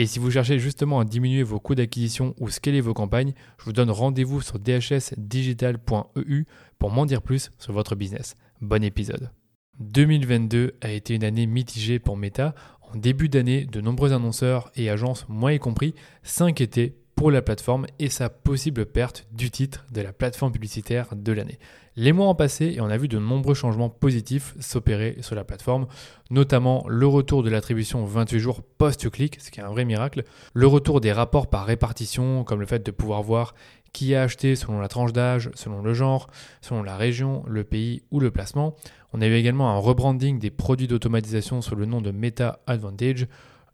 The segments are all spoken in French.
Et si vous cherchez justement à diminuer vos coûts d'acquisition ou scaler vos campagnes, je vous donne rendez-vous sur dhsdigital.eu pour m'en dire plus sur votre business. Bon épisode. 2022 a été une année mitigée pour Meta. En début d'année, de nombreux annonceurs et agences, moi y compris, s'inquiétaient pour la plateforme et sa possible perte du titre de la plateforme publicitaire de l'année. Les mois ont passé et on a vu de nombreux changements positifs s'opérer sur la plateforme, notamment le retour de l'attribution 28 jours post-clic, ce qui est un vrai miracle, le retour des rapports par répartition, comme le fait de pouvoir voir qui a acheté selon la tranche d'âge, selon le genre, selon la région, le pays ou le placement. On a eu également un rebranding des produits d'automatisation sous le nom de Meta Advantage,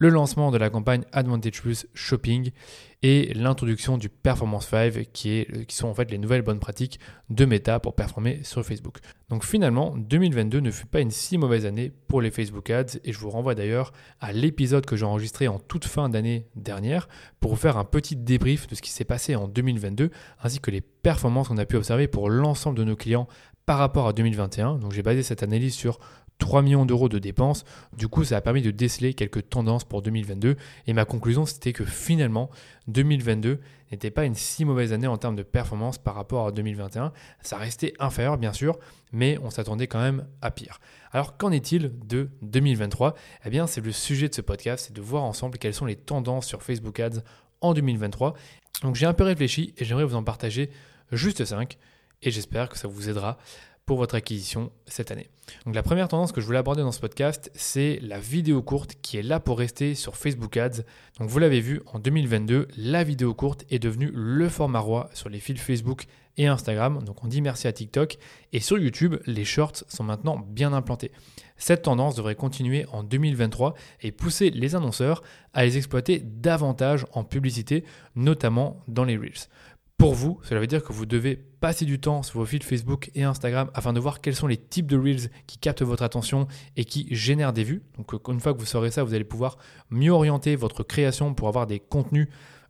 le lancement de la campagne Advantage Plus Shopping et l'introduction du Performance 5 qui, sont en fait les nouvelles bonnes pratiques de Meta pour performer sur Facebook. Donc finalement, 2022 ne fut pas une si mauvaise année pour les Facebook Ads et je vous renvoie d'ailleurs à l'épisode que j'ai enregistré en toute fin d'année dernière pour vous faire un petit débrief de ce qui s'est passé en 2022 ainsi que les performances qu'on a pu observer pour l'ensemble de nos clients par rapport à 2021. Donc j'ai basé cette analyse sur 3 millions d'euros de dépenses. Du coup, ça a permis de déceler quelques tendances pour 2022. Et ma conclusion, c'était que finalement, 2022 n'était pas une si mauvaise année en termes de performance par rapport à 2021. Ça restait inférieur, bien sûr, mais on s'attendait quand même à pire. Alors, qu'en est-il de 2023 Eh bien, c'est le sujet de ce podcast, c'est de voir ensemble quelles sont les tendances sur Facebook Ads en 2023. Donc, j'ai un peu réfléchi et j'aimerais vous en partager juste 5 et j'espère que ça vous aidera votre acquisition cette année. Donc la première tendance que je voulais aborder dans ce podcast, c'est la vidéo courte qui est là pour rester sur Facebook Ads. Donc vous l'avez vu, en 2022, la vidéo courte est devenue le format roi sur les fils Facebook et Instagram. Donc on dit merci à TikTok. Et sur YouTube, les shorts sont maintenant bien implantés. Cette tendance devrait continuer en 2023 et pousser les annonceurs à les exploiter davantage en publicité, notamment dans les Reels. Pour vous, cela veut dire que vous devez passer du temps sur vos fils Facebook et Instagram afin de voir quels sont les types de Reels qui captent votre attention et qui génèrent des vues. Donc une fois que vous saurez ça, vous allez pouvoir mieux orienter votre création pour avoir des contenus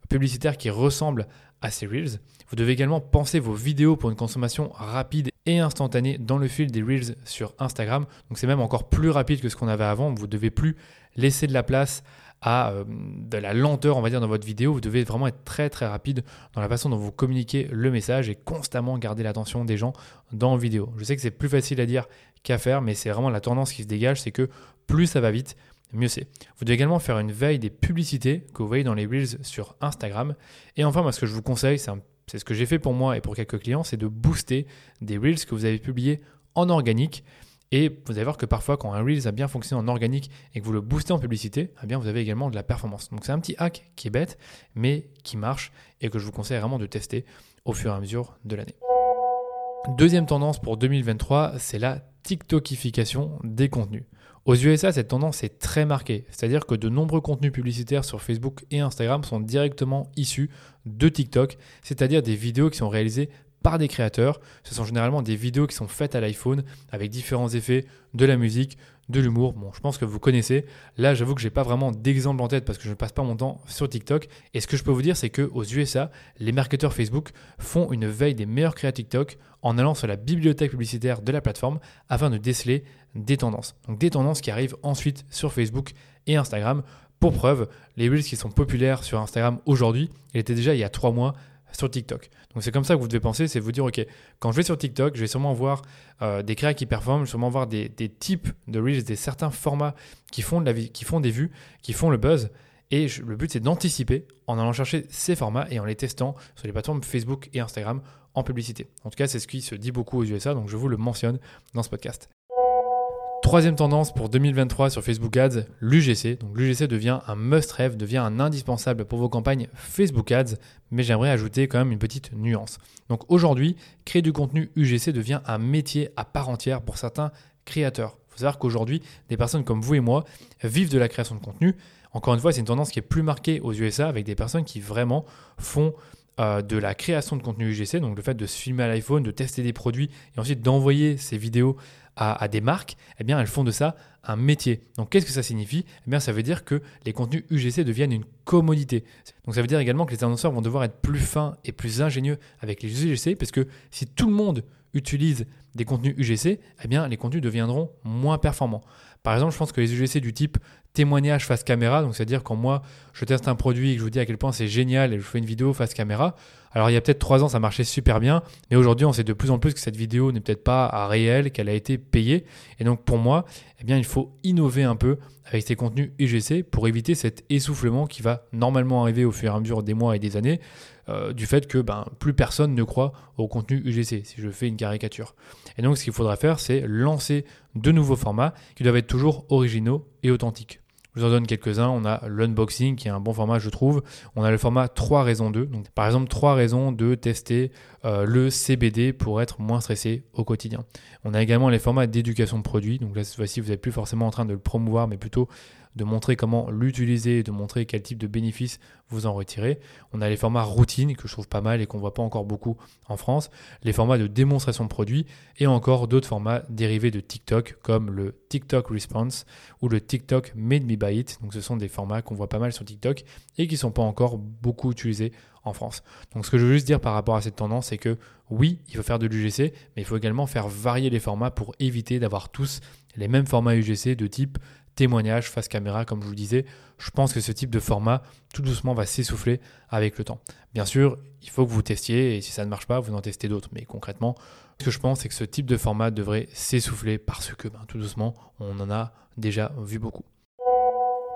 publicitaires qui ressemblent à ces Reels. Vous devez également penser vos vidéos pour une consommation rapide et instantanée dans le fil des Reels sur Instagram. Donc c'est même encore plus rapide que ce qu'on avait avant. Vous ne devez plus laisser de la place à euh, de la lenteur, on va dire, dans votre vidéo. Vous devez vraiment être très très rapide dans la façon dont vous communiquez le message et constamment garder l'attention des gens dans la vidéo. Je sais que c'est plus facile à dire qu'à faire, mais c'est vraiment la tendance qui se dégage, c'est que plus ça va vite, mieux c'est. Vous devez également faire une veille des publicités que vous voyez dans les Reels sur Instagram. Et enfin, moi, ce que je vous conseille, c'est ce que j'ai fait pour moi et pour quelques clients, c'est de booster des Reels que vous avez publiés en organique. Et vous allez voir que parfois, quand un Reels a bien fonctionné en organique et que vous le boostez en publicité, eh vous avez également de la performance. Donc c'est un petit hack qui est bête, mais qui marche et que je vous conseille vraiment de tester au fur et à mesure de l'année. Deuxième tendance pour 2023, c'est la TikTokification des contenus. Aux USA, cette tendance est très marquée, c'est-à-dire que de nombreux contenus publicitaires sur Facebook et Instagram sont directement issus de TikTok, c'est-à-dire des vidéos qui sont réalisées par des créateurs. Ce sont généralement des vidéos qui sont faites à l'iPhone avec différents effets, de la musique, de l'humour. Bon, je pense que vous connaissez. Là, j'avoue que j'ai pas vraiment d'exemple en tête parce que je ne passe pas mon temps sur TikTok. Et ce que je peux vous dire, c'est que aux USA, les marketeurs Facebook font une veille des meilleurs créateurs TikTok en allant sur la bibliothèque publicitaire de la plateforme afin de déceler des tendances. Donc des tendances qui arrivent ensuite sur Facebook et Instagram. Pour preuve, les reels qui sont populaires sur Instagram aujourd'hui, ils étaient déjà il y a trois mois sur TikTok. Donc c'est comme ça que vous devez penser, c'est vous dire, ok, quand je vais sur TikTok, je vais sûrement voir euh, des créas qui performent, je vais sûrement voir des, types de reels, des certains formats qui font, des vues, qui font le buzz. Et le but, c'est d'anticiper en allant chercher ces formats et en les testant sur les plateformes Facebook et Instagram en publicité. En tout cas, c'est ce qui se dit beaucoup aux USA, donc je vous le mentionne dans ce podcast. Troisième tendance pour 2023 sur Facebook Ads, l'UGC. Donc l'UGC devient un must-have, devient un indispensable pour vos campagnes Facebook Ads, mais j'aimerais ajouter quand même une petite nuance. Donc aujourd'hui, créer du contenu UGC devient un métier à part entière pour certains créateurs. Il faut savoir qu'aujourd'hui, des personnes comme vous et moi vivent de la création de contenu. Encore une fois, c'est une tendance qui est plus marquée aux USA avec des personnes qui vraiment font euh, de la création de contenu UGC, donc le fait de se filmer à l'iPhone, de tester des produits et ensuite d'envoyer ces vidéos à, des marques, eh bien, elles font de ça un métier. Donc, qu'est-ce que ça signifie? Eh bien, ça veut dire que les contenus UGC deviennent une commodité. Donc, ça veut dire également que les annonceurs vont devoir être plus fins et plus ingénieux avec les UGC, parce que si tout le monde utilise des contenus UGC, eh bien, les contenus deviendront moins performants. Par exemple, je pense que les UGC du type témoignage face caméra, donc c'est-à-dire quand moi je teste un produit et que je vous dis à quel point c'est génial et je fais une vidéo face caméra, alors il y a peut-être trois ans ça marchait super bien, mais aujourd'hui on sait de plus en plus que cette vidéo n'est peut-être pas à réel, qu'elle a été payée, et donc pour moi, eh bien il faut innover un peu avec ces contenus UGC pour éviter cet essoufflement qui va normalement arriver au fur et à mesure des mois et des années, euh, du fait que ben, plus personne ne croit au contenu UGC, si je fais une caricature. Et donc ce qu'il faudra faire, c'est lancer de nouveaux formats qui doivent être toujours originaux et authentiques. Je vous en donne quelques-uns. On a l'unboxing qui est un bon format, je trouve. On a le format 3 raisons 2. Donc, par exemple, 3 raisons de tester euh, le CBD pour être moins stressé au quotidien. On a également les formats d'éducation de produits. Donc là, cette fois-ci, vous n'êtes plus forcément en train de le promouvoir, mais plutôt de montrer comment l'utiliser, de montrer quel type de bénéfices vous en retirez. On a les formats routine que je trouve pas mal et qu'on voit pas encore beaucoup en France, les formats de démonstration de produits et encore d'autres formats dérivés de TikTok comme le TikTok Response ou le TikTok Made Me Buy It. Donc ce sont des formats qu'on voit pas mal sur TikTok et qui sont pas encore beaucoup utilisés en France. Donc ce que je veux juste dire par rapport à cette tendance, c'est que oui, il faut faire de l'UGC, mais il faut également faire varier les formats pour éviter d'avoir tous les mêmes formats UGC de type témoignage face caméra, comme je vous le disais. Je pense que ce type de format, tout doucement, va s'essouffler avec le temps. Bien sûr, il faut que vous testiez et si ça ne marche pas, vous en testez d'autres. Mais concrètement, ce que je pense, c'est que ce type de format devrait s'essouffler parce que, ben, tout doucement, on en a déjà vu beaucoup.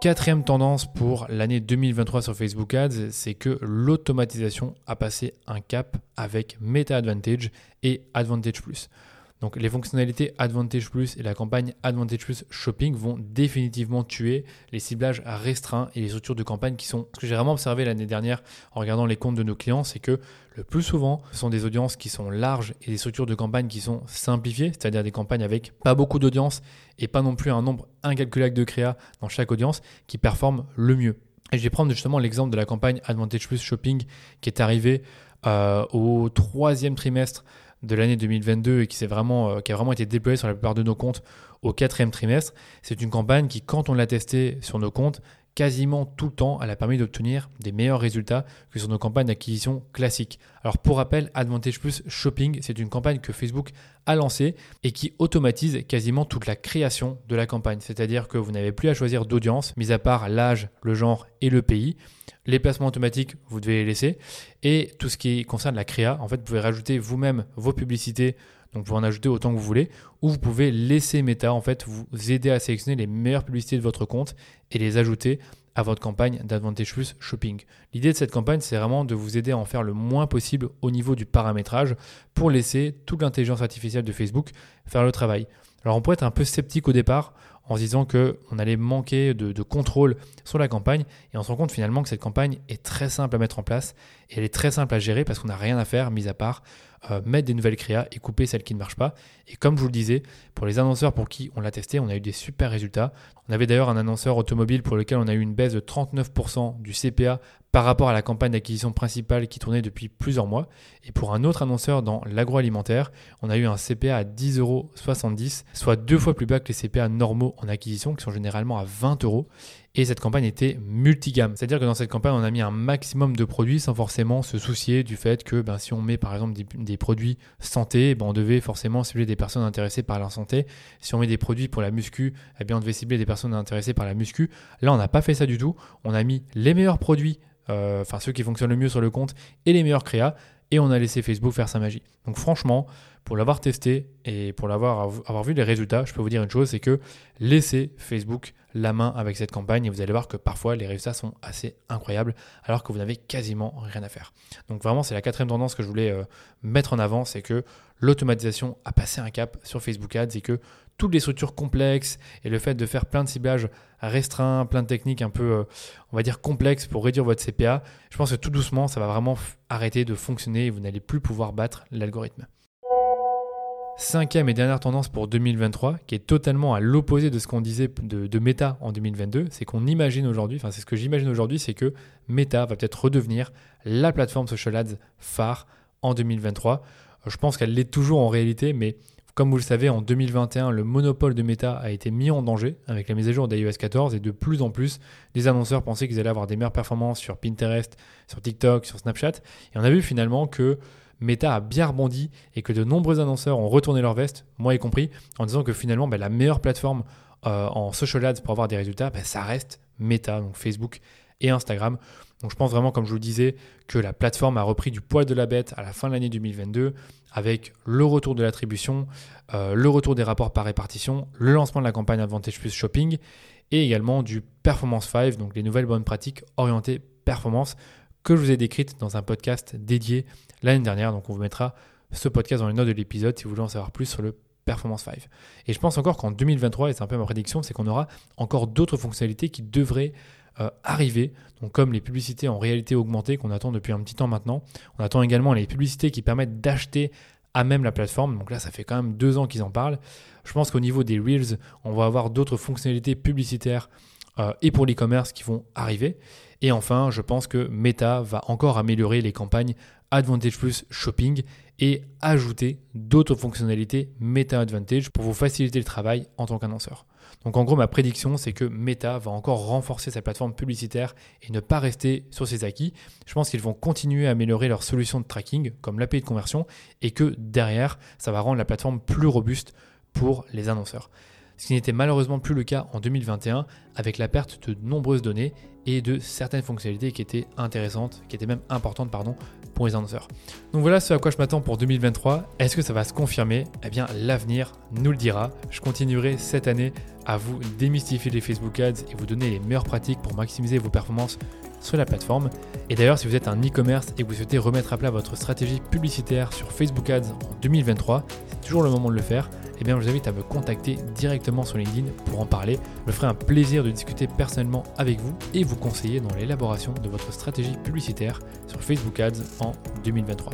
Quatrième tendance pour l'année 2023 sur Facebook Ads, c'est que l'automatisation a passé un cap avec Meta Advantage et Advantage Plus. Donc les fonctionnalités Advantage Plus et la campagne Advantage Plus Shopping vont définitivement tuer les ciblages restreints et les structures de campagne qui sont... Ce que j'ai vraiment observé l'année dernière en regardant les comptes de nos clients, c'est que le plus souvent, ce sont des audiences qui sont larges et des structures de campagne qui sont simplifiées, c'est-à-dire des campagnes avec pas beaucoup d'audience et pas non plus un nombre incalculable de créa dans chaque audience qui performent le mieux. Et je vais prendre justement l'exemple de la campagne Advantage Plus Shopping qui est arrivée euh, au troisième trimestre de l'année 2022 et qui, vraiment, euh, qui a vraiment été déployé sur la plupart de nos comptes au quatrième trimestre. C'est une campagne qui, quand on l'a testée sur nos comptes, quasiment tout le temps, elle a permis d'obtenir des meilleurs résultats que sur nos campagnes d'acquisition classiques. Alors pour rappel, Advantage Plus Shopping, c'est une campagne que Facebook a lancée et qui automatise quasiment toute la création de la campagne. C'est-à-dire que vous n'avez plus à choisir d'audience, mis à part l'âge, le genre et le pays. Les placements automatiques, vous devez les laisser. Et tout ce qui concerne la créa, en fait, vous pouvez rajouter vous-même vos publicités. Donc, vous en ajouter autant que vous voulez. Ou vous pouvez laisser Meta, en fait, vous aider à sélectionner les meilleures publicités de votre compte et les ajouter à votre campagne d'Advantage Plus Shopping. L'idée de cette campagne, c'est vraiment de vous aider à en faire le moins possible au niveau du paramétrage pour laisser toute l'intelligence artificielle de Facebook faire le travail. Alors on pourrait être un peu sceptique au départ en se disant qu'on allait manquer de, contrôle sur la campagne. Et on se rend compte finalement que cette campagne est très simple à mettre en place et elle est très simple à gérer parce qu'on n'a rien à faire mis à part euh, mettre des nouvelles créas et couper celles qui ne marchent pas. Et comme je vous le disais, pour les annonceurs pour qui on l'a testé, on a eu des super résultats. On avait d'ailleurs un annonceur automobile pour lequel on a eu une baisse de 39% du CPA par rapport à la campagne d'acquisition principale qui tournait depuis plusieurs mois. Et pour un autre annonceur dans l'agroalimentaire, on a eu un CPA à 10,70 euros, soit deux fois plus bas que les CPA normaux en acquisition qui sont généralement à 20 euros. Et cette campagne était multigamme. C'est-à-dire que dans cette campagne, on a mis un maximum de produits sans forcément se soucier du fait que ben, si on met par exemple des, produits santé, ben, on devait forcément cibler des personnes intéressées par la santé. Si on met des produits pour la muscu, eh bien, on devait cibler des personnes intéressées par la muscu. Là, on n'a pas fait ça du tout. On a mis les meilleurs produits euh, enfin ceux qui fonctionnent le mieux sur le compte et les meilleurs créas, et on a laissé Facebook faire sa magie. Donc franchement, pour l'avoir testé et pour l'avoir avoir vu les résultats, je peux vous dire une chose, c'est que laissez Facebook la main avec cette campagne et vous allez voir que parfois les résultats sont assez incroyables alors que vous n'avez quasiment rien à faire. Donc vraiment, c'est la quatrième tendance que je voulais euh, mettre en avant, c'est que l'automatisation a passé un cap sur Facebook Ads et que toutes les structures complexes et le fait de faire plein de ciblages restreints, plein de techniques un peu, euh, on va dire, complexes pour réduire votre CPA, je pense que tout doucement, ça va vraiment arrêter de fonctionner et vous n'allez plus pouvoir battre l'algorithme. Cinquième et dernière tendance pour 2023, qui est totalement à l'opposé de ce qu'on disait de, Meta en 2022, c'est qu'on imagine aujourd'hui, enfin c'est ce que j'imagine aujourd'hui, c'est que Meta va peut-être redevenir la plateforme social ads phare en 2023. Je pense qu'elle l'est toujours en réalité, mais comme vous le savez, en 2021, le monopole de Meta a été mis en danger avec la mise à jour d'iOS 14 et de plus en plus, des annonceurs pensaient qu'ils allaient avoir des meilleures performances sur Pinterest, sur TikTok, sur Snapchat. Et on a vu finalement que Meta a bien rebondi et que de nombreux annonceurs ont retourné leur veste, moi y compris, en disant que finalement bah, la meilleure plateforme euh, en social ads pour avoir des résultats, bah, ça reste Meta, donc Facebook et Instagram. Donc je pense vraiment, comme je vous le disais, que la plateforme a repris du poil de la bête à la fin de l'année 2022 avec le retour de l'attribution, euh, le retour des rapports par répartition, le lancement de la campagne Advantage Plus Shopping et également du Performance 5, donc les nouvelles bonnes pratiques orientées performance que je vous ai décrites dans un podcast dédié l'année dernière. Donc on vous mettra ce podcast dans les notes de l'épisode si vous voulez en savoir plus sur le Performance 5. Et je pense encore qu'en 2023, et c'est un peu ma prédiction, c'est qu'on aura encore d'autres fonctionnalités qui devraient euh, arriver, donc comme les publicités en réalité augmentée qu'on attend depuis un petit temps maintenant. On attend également les publicités qui permettent d'acheter à même la plateforme. Donc là, ça fait quand même deux ans qu'ils en parlent. Je pense qu'au niveau des Reels, on va avoir d'autres fonctionnalités publicitaires euh, et pour l'e-commerce qui vont arriver. Et enfin, je pense que Meta va encore améliorer les campagnes Advantage Plus Shopping et ajouter d'autres fonctionnalités Meta Advantage pour vous faciliter le travail en tant qu'annonceur. Donc en gros, ma prédiction, c'est que Meta va encore renforcer sa plateforme publicitaire et ne pas rester sur ses acquis. Je pense qu'ils vont continuer à améliorer leurs solutions de tracking, comme l'API de conversion, et que derrière, ça va rendre la plateforme plus robuste pour les annonceurs ce qui n'était malheureusement plus le cas en 2021 avec la perte de nombreuses données et de certaines fonctionnalités qui étaient intéressantes, qui étaient même importantes pardon, pour les annonceurs. Donc voilà ce à quoi je m'attends pour 2023. Est-ce que ça va se confirmer? Eh bien l'avenir nous le dira. Je continuerai cette année à vous démystifier les Facebook Ads et vous donner les meilleures pratiques pour maximiser vos performances sur la plateforme. Et d'ailleurs, si vous êtes un e-commerce et que vous souhaitez remettre à plat votre stratégie publicitaire sur Facebook Ads en 2023, c'est toujours le moment de le faire eh bien, je vous invite à me contacter directement sur LinkedIn pour en parler. Je me ferai un de discuter personnellement avec vous et vous conseiller dans l'élaboration de votre stratégie publicitaire sur Facebook Ads en 2023.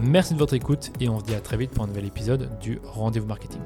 Merci de votre écoute et on se dit à très vite pour un nouvel épisode du Rendez-vous Marketing.